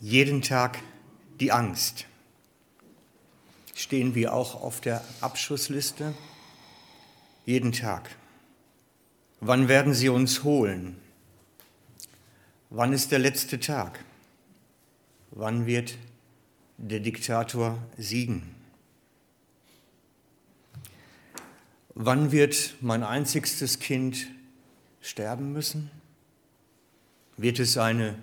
Jeden Tag die Angst. Stehen wir auch auf der Abschussliste? Jeden Tag. Wann werden sie uns holen? Wann ist der letzte Tag? Wann wird der Diktator siegen? Wann wird mein einzigstes Kind sterben müssen? Wird es eine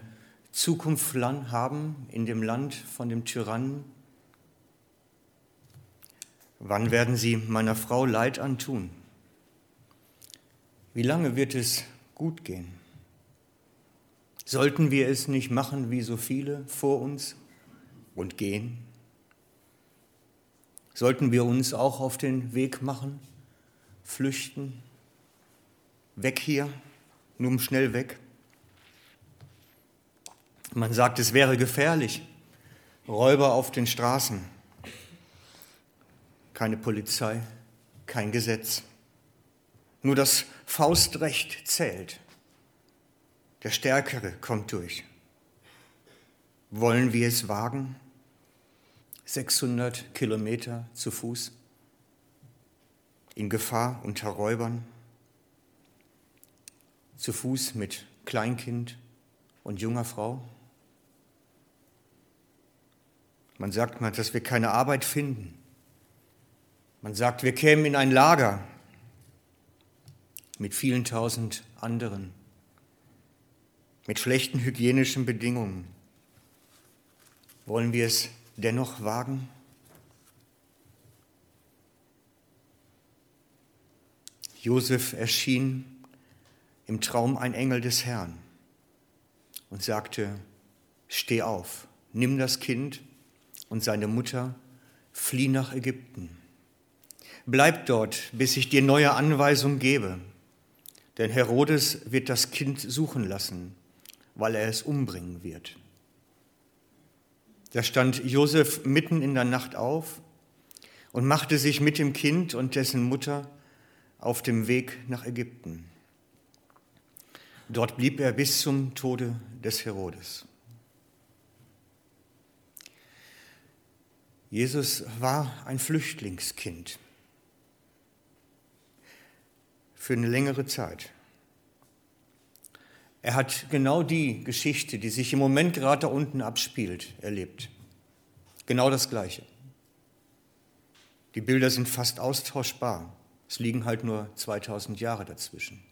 Zukunft haben in dem Land von dem Tyrannen? Wann werden sie meiner Frau Leid antun? Wie lange wird es gut gehen? Sollten wir es nicht machen wie so viele vor uns und gehen? Sollten wir uns auch auf den Weg machen, flüchten, weg hier, nun schnell weg? Man sagt, es wäre gefährlich, Räuber auf den Straßen, keine Polizei, kein Gesetz. Nur das Faustrecht zählt. Der Stärkere kommt durch. Wollen wir es wagen? 600 Kilometer zu Fuß, in Gefahr unter Räubern, zu Fuß mit Kleinkind und junger Frau? Man sagt mal, dass wir keine Arbeit finden. Man sagt, wir kämen in ein Lager mit vielen tausend anderen mit schlechten hygienischen Bedingungen. Wollen wir es dennoch wagen? Josef erschien im Traum ein Engel des Herrn und sagte, steh auf, nimm das Kind und seine Mutter, flieh nach Ägypten. Bleib dort, bis ich dir neue Anweisungen gebe, denn Herodes wird das Kind suchen lassen weil er es umbringen wird. Da stand Josef mitten in der Nacht auf und machte sich mit dem Kind und dessen Mutter auf dem Weg nach Ägypten. Dort blieb er bis zum Tode des Herodes. Jesus war ein Flüchtlingskind für eine längere Zeit. Er hat genau die Geschichte, die sich im Moment gerade da unten abspielt, erlebt. Genau das Gleiche. Die Bilder sind fast austauschbar. Es liegen halt nur 2000 Jahre dazwischen.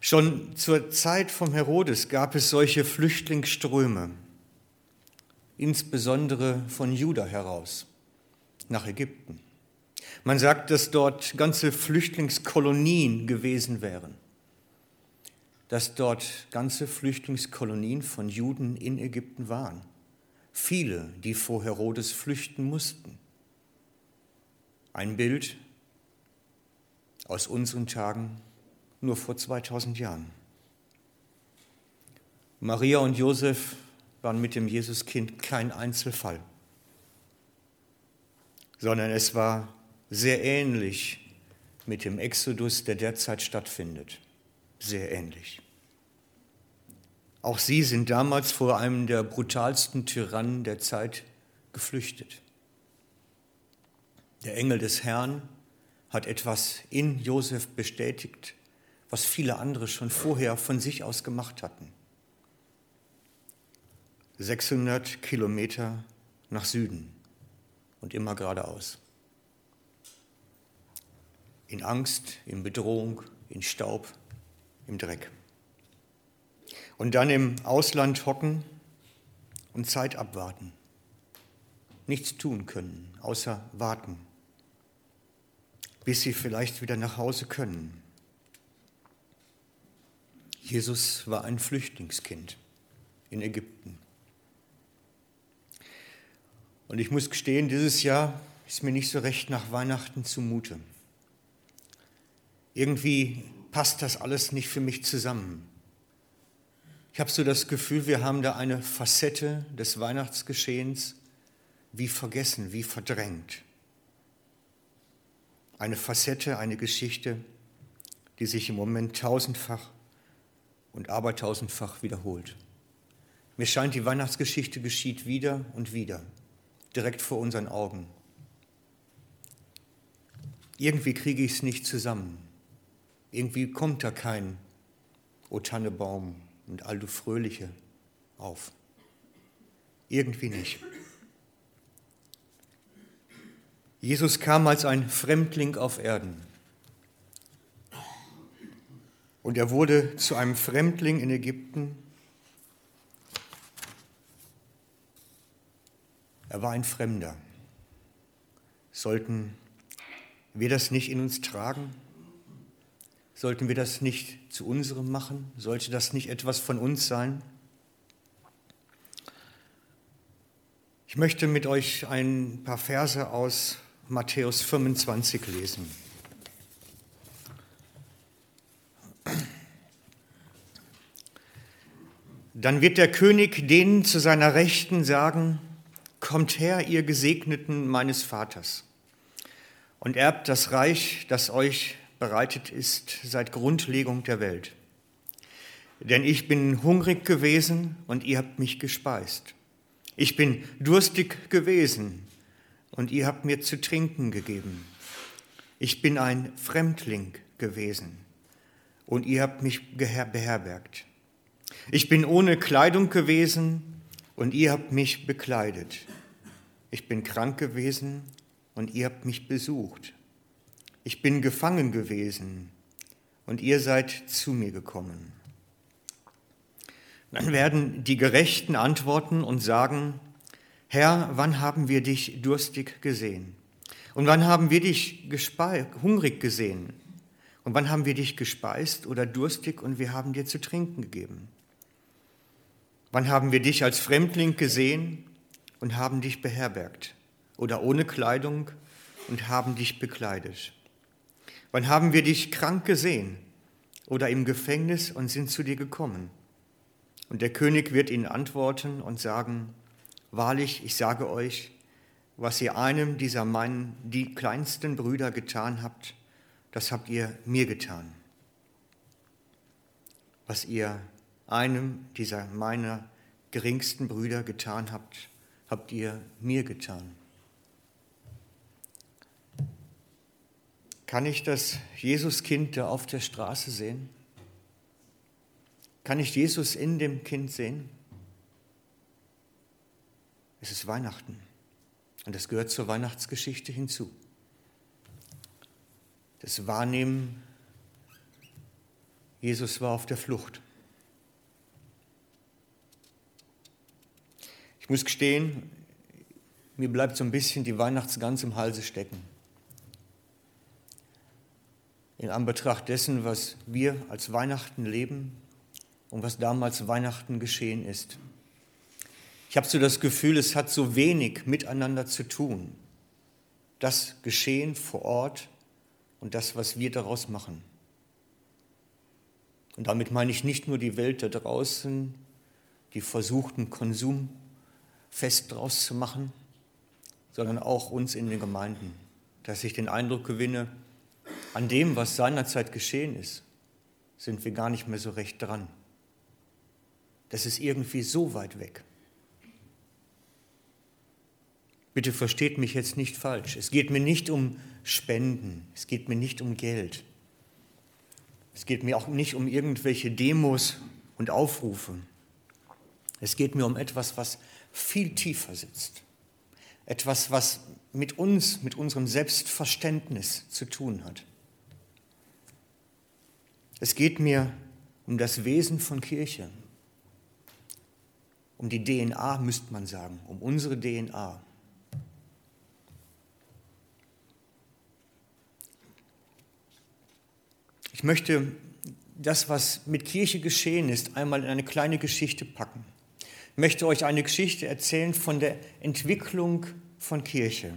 Schon zur Zeit vom Herodes gab es solche Flüchtlingsströme, insbesondere von Juda heraus, nach Ägypten. Man sagt, dass dort ganze Flüchtlingskolonien gewesen wären dass dort ganze Flüchtlingskolonien von Juden in Ägypten waren. Viele, die vor Herodes flüchten mussten. Ein Bild aus unseren Tagen nur vor 2000 Jahren. Maria und Josef waren mit dem Jesuskind kein Einzelfall, sondern es war sehr ähnlich mit dem Exodus, der derzeit stattfindet. Sehr ähnlich. Auch sie sind damals vor einem der brutalsten Tyrannen der Zeit geflüchtet. Der Engel des Herrn hat etwas in Josef bestätigt, was viele andere schon vorher von sich aus gemacht hatten. 600 Kilometer nach Süden und immer geradeaus. In Angst, in Bedrohung, in Staub, im Dreck und dann im Ausland hocken und Zeit abwarten. Nichts tun können, außer warten, bis sie vielleicht wieder nach Hause können. Jesus war ein Flüchtlingskind in Ägypten. Und ich muss gestehen, dieses Jahr ist mir nicht so recht nach Weihnachten zumute. Irgendwie passt das alles nicht für mich zusammen. Ich habe so das Gefühl, wir haben da eine Facette des Weihnachtsgeschehens wie vergessen, wie verdrängt. Eine Facette, eine Geschichte, die sich im Moment tausendfach und abertausendfach wiederholt. Mir scheint, die Weihnachtsgeschichte geschieht wieder und wieder, direkt vor unseren Augen. Irgendwie kriege ich es nicht zusammen. Irgendwie kommt da kein O Tannebaum und all du Fröhliche auf. Irgendwie nicht. Jesus kam als ein Fremdling auf Erden. Und er wurde zu einem Fremdling in Ägypten. Er war ein Fremder. Sollten wir das nicht in uns tragen? Sollten wir das nicht zu unserem machen? Sollte das nicht etwas von uns sein? Ich möchte mit euch ein paar Verse aus Matthäus 25 lesen. Dann wird der König denen zu seiner Rechten sagen, Kommt her, ihr Gesegneten meines Vaters, und erbt das Reich, das euch bereitet ist seit Grundlegung der Welt. Denn ich bin hungrig gewesen und ihr habt mich gespeist. Ich bin durstig gewesen und ihr habt mir zu trinken gegeben. Ich bin ein Fremdling gewesen und ihr habt mich beherbergt. Ich bin ohne Kleidung gewesen und ihr habt mich bekleidet. Ich bin krank gewesen und ihr habt mich besucht. Ich bin gefangen gewesen und ihr seid zu mir gekommen. Dann werden die Gerechten antworten und sagen, Herr, wann haben wir dich durstig gesehen? Und wann haben wir dich hungrig gesehen? Und wann haben wir dich gespeist oder durstig und wir haben dir zu trinken gegeben? Wann haben wir dich als Fremdling gesehen und haben dich beherbergt? Oder ohne Kleidung und haben dich bekleidet? Wann haben wir dich krank gesehen oder im Gefängnis und sind zu dir gekommen? Und der König wird ihnen antworten und sagen, Wahrlich, ich sage euch, was ihr einem dieser meinen, die kleinsten Brüder getan habt, das habt ihr mir getan. Was ihr einem dieser meiner geringsten Brüder getan habt, habt ihr mir getan. Kann ich das Jesuskind da auf der Straße sehen? Kann ich Jesus in dem Kind sehen? Es ist Weihnachten und das gehört zur Weihnachtsgeschichte hinzu. Das Wahrnehmen, Jesus war auf der Flucht. Ich muss gestehen, mir bleibt so ein bisschen die Weihnachtsgans im Halse stecken. In Anbetracht dessen, was wir als Weihnachten leben und was damals Weihnachten geschehen ist. Ich habe so das Gefühl, es hat so wenig miteinander zu tun. Das Geschehen vor Ort und das, was wir daraus machen. Und damit meine ich nicht nur die Welt da draußen, die versuchten Konsum fest draus zu machen, sondern auch uns in den Gemeinden, dass ich den Eindruck gewinne, an dem, was seinerzeit geschehen ist, sind wir gar nicht mehr so recht dran. Das ist irgendwie so weit weg. Bitte versteht mich jetzt nicht falsch. Es geht mir nicht um Spenden, es geht mir nicht um Geld. Es geht mir auch nicht um irgendwelche Demos und Aufrufe. Es geht mir um etwas, was viel tiefer sitzt. Etwas, was mit uns, mit unserem Selbstverständnis zu tun hat. Es geht mir um das Wesen von Kirche, um die DNA, müsste man sagen, um unsere DNA. Ich möchte das, was mit Kirche geschehen ist, einmal in eine kleine Geschichte packen. Möchte euch eine Geschichte erzählen von der Entwicklung von Kirche,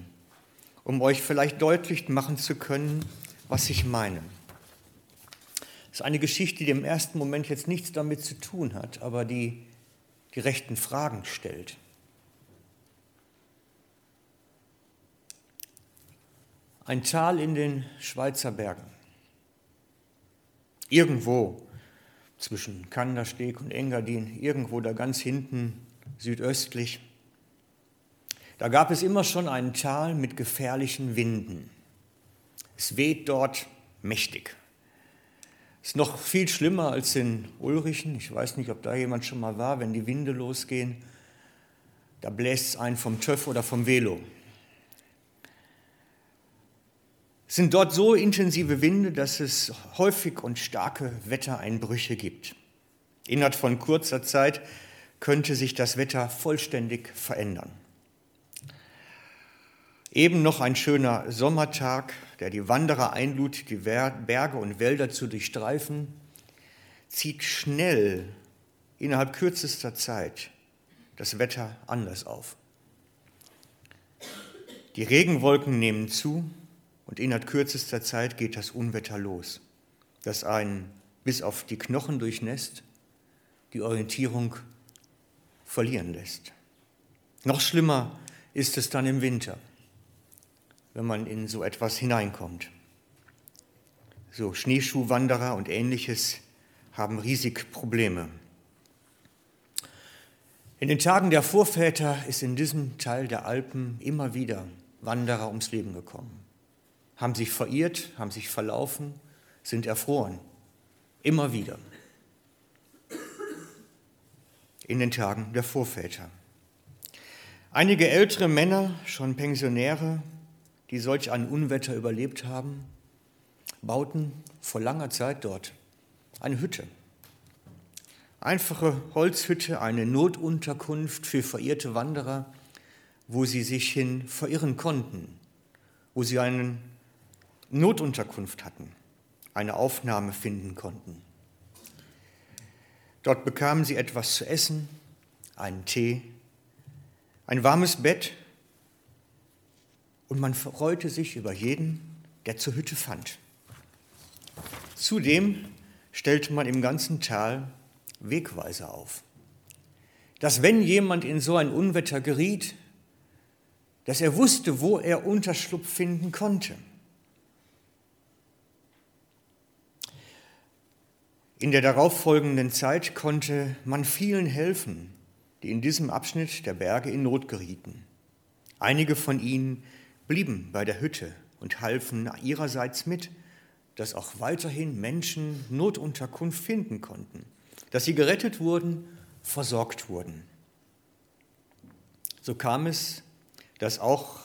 um euch vielleicht deutlich machen zu können, was ich meine. Das ist eine Geschichte, die im ersten Moment jetzt nichts damit zu tun hat, aber die die rechten Fragen stellt. Ein Tal in den Schweizer Bergen. Irgendwo zwischen Kandersteg und Engadin, irgendwo da ganz hinten südöstlich. Da gab es immer schon ein Tal mit gefährlichen Winden. Es weht dort mächtig. Ist noch viel schlimmer als in Ulrichen. Ich weiß nicht, ob da jemand schon mal war, wenn die Winde losgehen. Da bläst es einen vom Töff oder vom Velo. Es sind dort so intensive Winde, dass es häufig und starke Wettereinbrüche gibt. Innerhalb von kurzer Zeit könnte sich das Wetter vollständig verändern. Eben noch ein schöner Sommertag, der die Wanderer einlud, die Berge und Wälder zu durchstreifen, zieht schnell innerhalb kürzester Zeit das Wetter anders auf. Die Regenwolken nehmen zu und innerhalb kürzester Zeit geht das Unwetter los, das einen bis auf die Knochen durchnässt, die Orientierung verlieren lässt. Noch schlimmer ist es dann im Winter wenn man in so etwas hineinkommt. So Schneeschuhwanderer und ähnliches haben riesig Probleme. In den Tagen der Vorväter ist in diesem Teil der Alpen immer wieder Wanderer ums Leben gekommen, haben sich verirrt, haben sich verlaufen, sind erfroren. Immer wieder. In den Tagen der Vorväter. Einige ältere Männer, schon Pensionäre, die solch ein Unwetter überlebt haben, bauten vor langer Zeit dort eine Hütte. Einfache Holzhütte, eine Notunterkunft für verirrte Wanderer, wo sie sich hin verirren konnten, wo sie eine Notunterkunft hatten, eine Aufnahme finden konnten. Dort bekamen sie etwas zu essen, einen Tee, ein warmes Bett und man freute sich über jeden, der zur Hütte fand. Zudem stellte man im ganzen Tal Wegweiser auf, dass wenn jemand in so ein Unwetter geriet, dass er wusste, wo er Unterschlupf finden konnte. In der darauffolgenden Zeit konnte man vielen helfen, die in diesem Abschnitt der Berge in Not gerieten. Einige von ihnen blieben bei der Hütte und halfen ihrerseits mit, dass auch weiterhin Menschen Notunterkunft finden konnten, dass sie gerettet wurden, versorgt wurden. So kam es, dass auch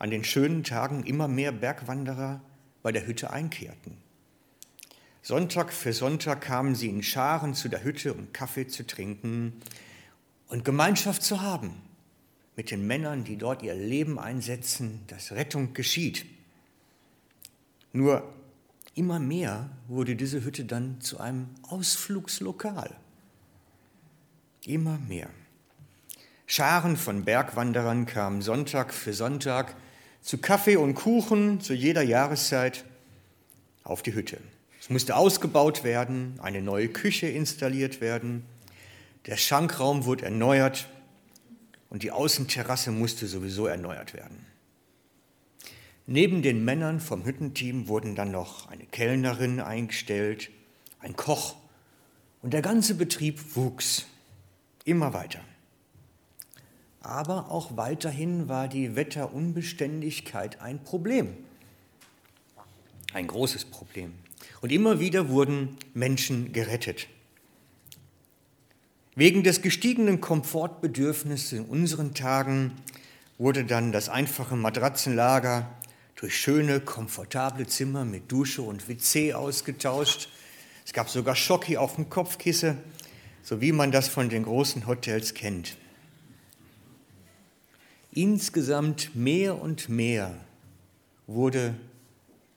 an den schönen Tagen immer mehr Bergwanderer bei der Hütte einkehrten. Sonntag für Sonntag kamen sie in Scharen zu der Hütte, um Kaffee zu trinken und Gemeinschaft zu haben mit den Männern, die dort ihr Leben einsetzen, dass Rettung geschieht. Nur immer mehr wurde diese Hütte dann zu einem Ausflugslokal. Immer mehr. Scharen von Bergwanderern kamen Sonntag für Sonntag zu Kaffee und Kuchen zu jeder Jahreszeit auf die Hütte. Es musste ausgebaut werden, eine neue Küche installiert werden, der Schankraum wurde erneuert und die Außenterrasse musste sowieso erneuert werden. Neben den Männern vom Hüttenteam wurden dann noch eine Kellnerin eingestellt, ein Koch und der ganze Betrieb wuchs immer weiter. Aber auch weiterhin war die Wetterunbeständigkeit ein Problem, ein großes Problem. Und immer wieder wurden Menschen gerettet. Wegen des gestiegenen Komfortbedürfnisses in unseren Tagen wurde dann das einfache Matratzenlager durch schöne, komfortable Zimmer mit Dusche und WC ausgetauscht. Es gab sogar Schocki auf dem Kopfkissen, so wie man das von den großen Hotels kennt. Insgesamt mehr und mehr wurde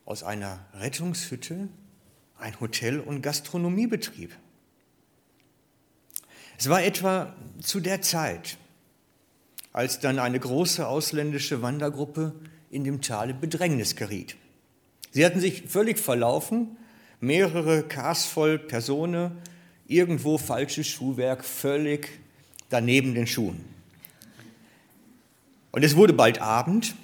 aus einer Rettungshütte ein Hotel- und Gastronomiebetrieb. Es war etwa zu der Zeit, als dann eine große ausländische Wandergruppe in dem Tal Bedrängnis geriet. Sie hatten sich völlig verlaufen, mehrere Kars voll Personen, irgendwo falsches Schuhwerk, völlig daneben den Schuhen. Und es wurde bald Abend,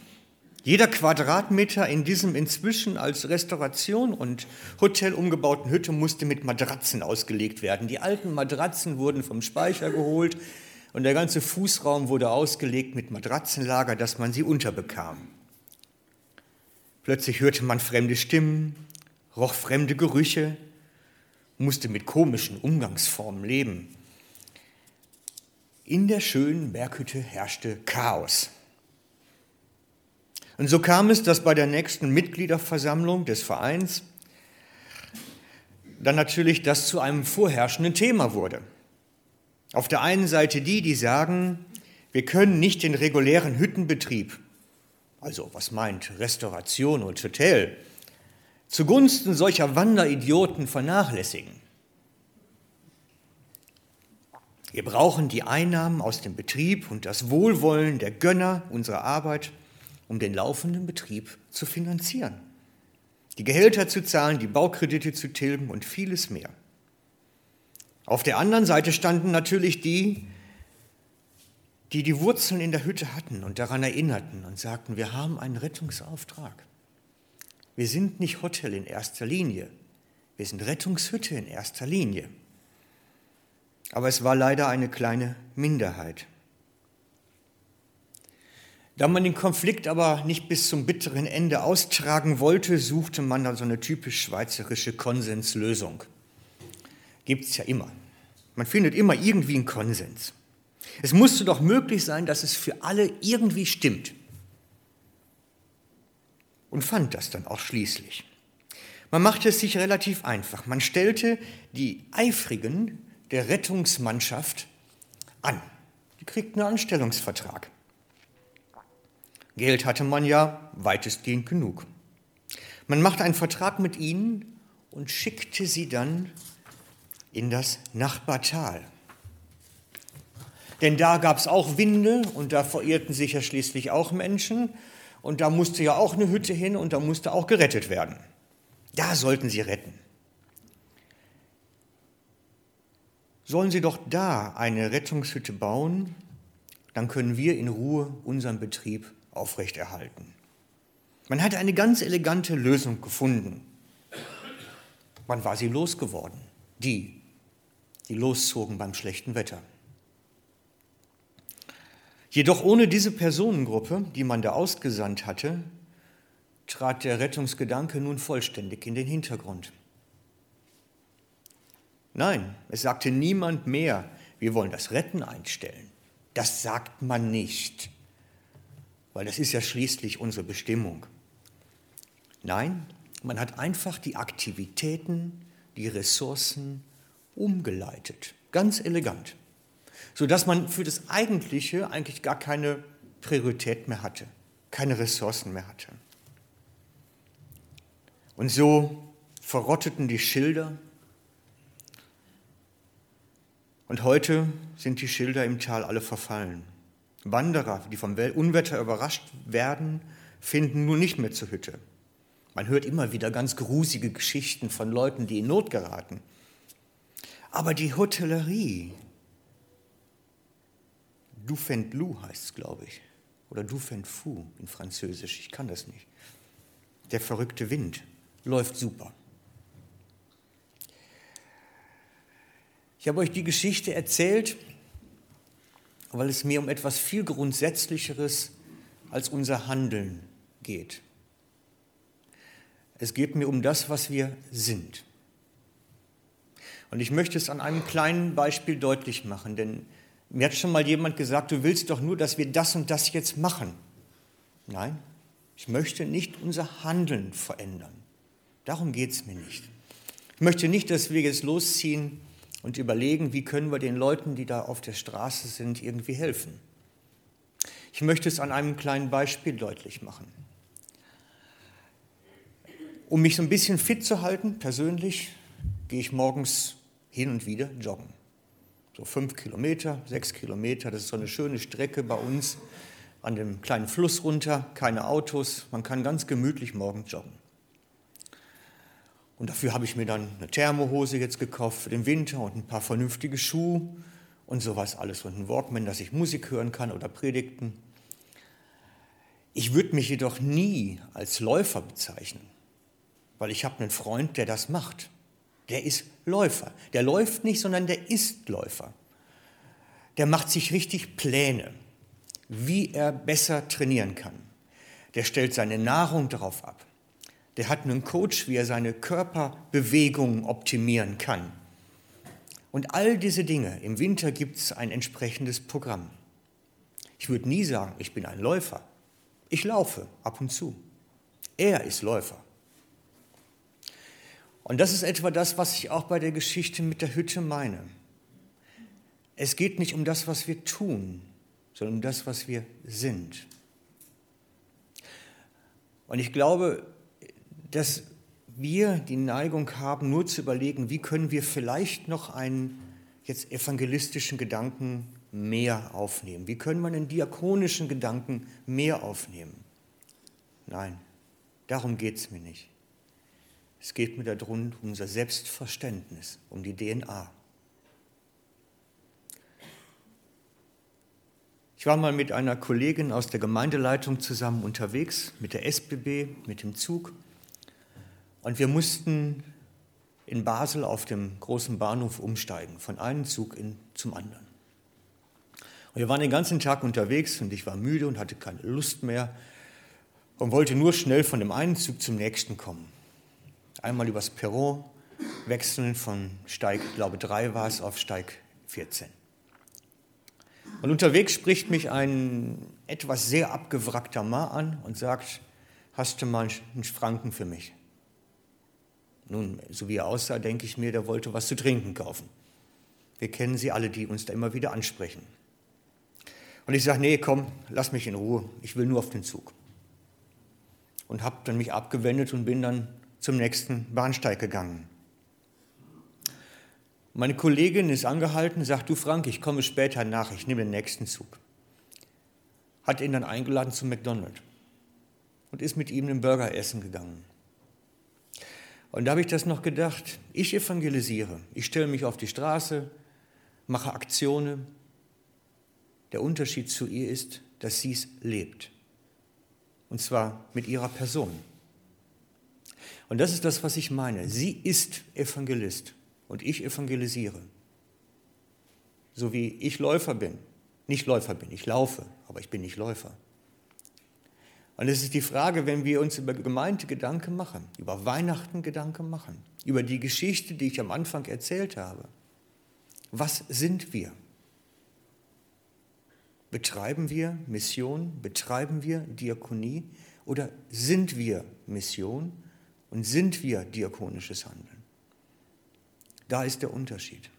Jeder Quadratmeter in diesem inzwischen als Restauration und Hotel umgebauten Hütte musste mit Matratzen ausgelegt werden. Die alten Matratzen wurden vom Speicher geholt und der ganze Fußraum wurde ausgelegt mit Matratzenlager, dass man sie unterbekam. Plötzlich hörte man fremde Stimmen, roch fremde Gerüche, musste mit komischen Umgangsformen leben. In der schönen Berghütte herrschte Chaos. Und so kam es, dass bei der nächsten Mitgliederversammlung des Vereins dann natürlich das zu einem vorherrschenden Thema wurde. Auf der einen Seite die, die sagen, wir können nicht den regulären Hüttenbetrieb, also was meint Restauration und Hotel, zugunsten solcher Wanderidioten vernachlässigen. Wir brauchen die Einnahmen aus dem Betrieb und das Wohlwollen der Gönner unserer Arbeit um den laufenden Betrieb zu finanzieren, die Gehälter zu zahlen, die Baukredite zu tilgen und vieles mehr. Auf der anderen Seite standen natürlich die, die die Wurzeln in der Hütte hatten und daran erinnerten und sagten, wir haben einen Rettungsauftrag. Wir sind nicht Hotel in erster Linie, wir sind Rettungshütte in erster Linie. Aber es war leider eine kleine Minderheit. Da man den Konflikt aber nicht bis zum bitteren Ende austragen wollte, suchte man dann so eine typisch schweizerische Konsenslösung. Gibt es ja immer. Man findet immer irgendwie einen Konsens. Es musste doch möglich sein, dass es für alle irgendwie stimmt. Und fand das dann auch schließlich. Man machte es sich relativ einfach. Man stellte die Eifrigen der Rettungsmannschaft an. Die kriegten einen Anstellungsvertrag. Geld hatte man ja weitestgehend genug. Man machte einen Vertrag mit ihnen und schickte sie dann in das Nachbartal. Denn da gab es auch Winde und da verirrten sich ja schließlich auch Menschen und da musste ja auch eine Hütte hin und da musste auch gerettet werden. Da sollten sie retten. Sollen sie doch da eine Rettungshütte bauen, dann können wir in Ruhe unseren Betrieb aufrechterhalten. Man hatte eine ganz elegante Lösung gefunden. Wann war sie losgeworden? Die, die loszogen beim schlechten Wetter. Jedoch ohne diese Personengruppe, die man da ausgesandt hatte, trat der Rettungsgedanke nun vollständig in den Hintergrund. Nein, es sagte niemand mehr, wir wollen das Retten einstellen. Das sagt man nicht weil das ist ja schließlich unsere Bestimmung. Nein, man hat einfach die Aktivitäten, die Ressourcen umgeleitet, ganz elegant, sodass man für das Eigentliche eigentlich gar keine Priorität mehr hatte, keine Ressourcen mehr hatte. Und so verrotteten die Schilder. Und heute sind die Schilder im Tal alle verfallen. Wanderer, die vom Unwetter überrascht werden, finden nun nicht mehr zur Hütte. Man hört immer wieder ganz grusige Geschichten von Leuten, die in Not geraten. Aber die Hotellerie, Dufentlou heißt es, glaube ich, oder Dufentfou in Französisch, ich kann das nicht. Der verrückte Wind läuft super. Ich habe euch die Geschichte erzählt, weil es mir um etwas viel Grundsätzlicheres als unser Handeln geht. Es geht mir um das, was wir sind. Und ich möchte es an einem kleinen Beispiel deutlich machen, denn mir hat schon mal jemand gesagt, du willst doch nur, dass wir das und das jetzt machen. Nein, ich möchte nicht unser Handeln verändern. Darum geht es mir nicht. Ich möchte nicht, dass wir jetzt losziehen und überlegen, wie können wir den Leuten, die da auf der Straße sind, irgendwie helfen. Ich möchte es an einem kleinen Beispiel deutlich machen. Um mich so ein bisschen fit zu halten, persönlich, gehe ich morgens hin und wieder joggen. So fünf Kilometer, sechs Kilometer, das ist so eine schöne Strecke bei uns an dem kleinen Fluss runter, keine Autos, man kann ganz gemütlich morgens joggen. Und dafür habe ich mir dann eine Thermohose jetzt gekauft für den Winter und ein paar vernünftige Schuhe und sowas alles und ein Walkman, dass ich Musik hören kann oder Predigten. Ich würde mich jedoch nie als Läufer bezeichnen, weil ich habe einen Freund, der das macht. Der ist Läufer. Der läuft nicht, sondern der ist Läufer. Der macht sich richtig Pläne, wie er besser trainieren kann. Der stellt seine Nahrung darauf ab. Der hat einen Coach, wie er seine Körperbewegungen optimieren kann. Und all diese Dinge, im Winter gibt es ein entsprechendes Programm. Ich würde nie sagen, ich bin ein Läufer. Ich laufe ab und zu. Er ist Läufer. Und das ist etwa das, was ich auch bei der Geschichte mit der Hütte meine. Es geht nicht um das, was wir tun, sondern um das, was wir sind. Und ich glaube, dass wir die Neigung haben, nur zu überlegen, wie können wir vielleicht noch einen jetzt evangelistischen Gedanken mehr aufnehmen? Wie können wir einen diakonischen Gedanken mehr aufnehmen? Nein, darum geht es mir nicht. Es geht mir darum, um unser Selbstverständnis, um die DNA. Ich war mal mit einer Kollegin aus der Gemeindeleitung zusammen unterwegs, mit der SBB, mit dem Zug. Und wir mussten in Basel auf dem großen Bahnhof umsteigen, von einem Zug in, zum anderen. Und wir waren den ganzen Tag unterwegs und ich war müde und hatte keine Lust mehr und wollte nur schnell von dem einen Zug zum nächsten kommen. Einmal übers Perron wechseln von Steig, glaube 3 war es, auf Steig 14. Und unterwegs spricht mich ein etwas sehr abgewrackter Mann an und sagt, hast du mal einen Franken für mich? Nun, so wie er aussah, denke ich mir, der wollte was zu trinken kaufen. Wir kennen sie alle, die uns da immer wieder ansprechen. Und ich sage, nee, komm, lass mich in Ruhe, ich will nur auf den Zug. Und habe dann mich abgewendet und bin dann zum nächsten Bahnsteig gegangen. Meine Kollegin ist angehalten, sagt, du Frank, ich komme später nach, ich nehme den nächsten Zug. Hat ihn dann eingeladen zum McDonald's und ist mit ihm einen Burger essen gegangen. Und da habe ich das noch gedacht, ich evangelisiere, ich stelle mich auf die Straße, mache Aktionen. Der Unterschied zu ihr ist, dass sie es lebt. Und zwar mit ihrer Person. Und das ist das, was ich meine. Sie ist Evangelist und ich evangelisiere. So wie ich Läufer bin. Nicht Läufer bin, ich laufe, aber ich bin nicht Läufer. Und es ist die Frage, wenn wir uns über Gemeinde Gedanken machen, über Weihnachten Gedanken machen, über die Geschichte, die ich am Anfang erzählt habe. Was sind wir? Betreiben wir Mission? Betreiben wir Diakonie? Oder sind wir Mission und sind wir diakonisches Handeln? Da ist der Unterschied.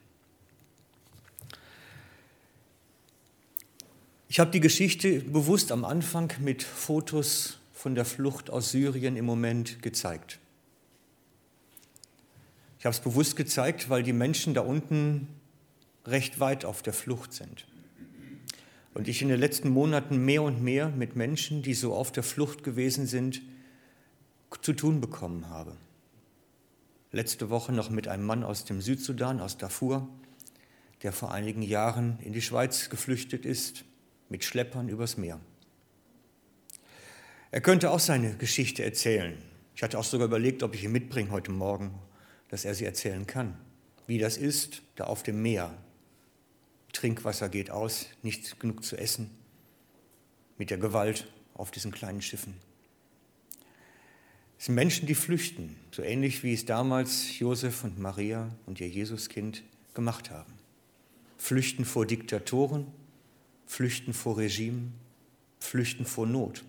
Ich habe die Geschichte bewusst am Anfang mit Fotos von der Flucht aus Syrien im Moment gezeigt. Ich habe es bewusst gezeigt, weil die Menschen da unten recht weit auf der Flucht sind. Und ich in den letzten Monaten mehr und mehr mit Menschen, die so auf der Flucht gewesen sind, zu tun bekommen habe letzte Woche noch mit einem Mann aus dem Südsudan, aus Darfur, der vor einigen Jahren in die Schweiz geflüchtet ist, mit Schleppern übers Meer. Er könnte auch seine Geschichte erzählen. Ich hatte auch sogar überlegt, ob ich ihn mitbringe heute Morgen, dass er sie erzählen kann. Wie das ist, da auf dem Meer. Trinkwasser geht aus, nicht genug zu essen, mit der Gewalt auf diesen kleinen Schiffen. Es sind Menschen, die flüchten, so ähnlich wie es damals Josef und Maria und ihr Jesuskind gemacht haben. Flüchten vor Diktatoren, flüchten vor Regimen, flüchten vor Not.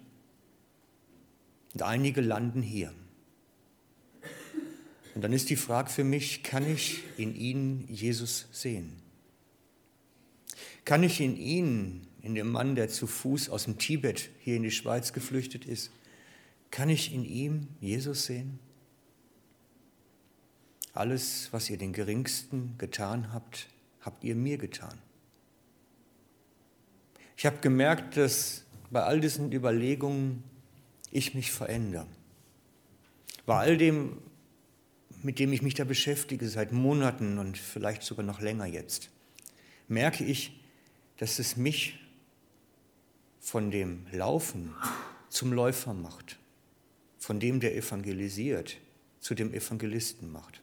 Und einige landen hier. Und dann ist die Frage für mich, kann ich in ihnen Jesus sehen? Kann ich in ihnen, in dem Mann, der zu Fuß aus dem Tibet hier in die Schweiz geflüchtet ist, kann ich in ihm Jesus sehen? Alles, was ihr den Geringsten getan habt, habt ihr mir getan. Ich habe gemerkt, dass bei all diesen Überlegungen ich mich verändere. Bei all dem, mit dem ich mich da beschäftige seit Monaten und vielleicht sogar noch länger jetzt, merke ich, dass es mich von dem Laufen zum Läufer macht, von dem, der evangelisiert, zu dem Evangelisten macht.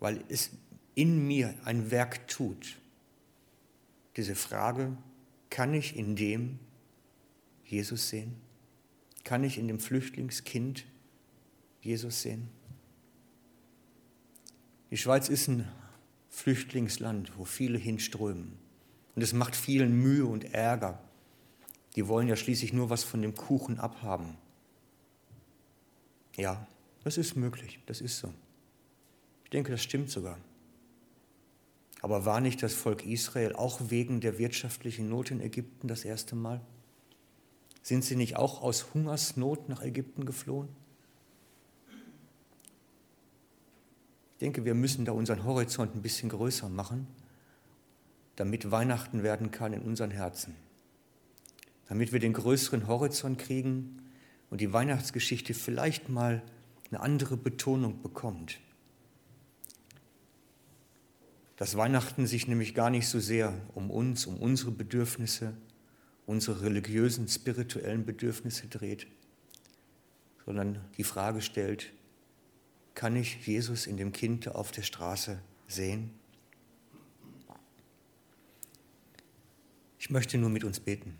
Weil es in mir ein Werk tut. Diese Frage, kann ich in dem Jesus sehen? Kann ich in dem Flüchtlingskind Jesus sehen? Die Schweiz ist ein Flüchtlingsland, wo viele hinströmen. Und es macht vielen Mühe und Ärger. Die wollen ja schließlich nur was von dem Kuchen abhaben. Ja, das ist möglich, das ist so. Ich denke, das stimmt sogar. Aber war nicht das Volk Israel auch wegen der wirtschaftlichen Not in Ägypten das erste Mal? Sind sie nicht auch aus Hungersnot nach Ägypten geflohen? Ich denke, wir müssen da unseren Horizont ein bisschen größer machen, damit Weihnachten werden kann in unseren Herzen. Damit wir den größeren Horizont kriegen und die Weihnachtsgeschichte vielleicht mal eine andere Betonung bekommt. Dass Weihnachten sich nämlich gar nicht so sehr um uns, um unsere Bedürfnisse, unsere religiösen, spirituellen Bedürfnisse dreht, sondern die Frage stellt, kann ich Jesus in dem Kind auf der Straße sehen? Ich möchte nur mit uns beten.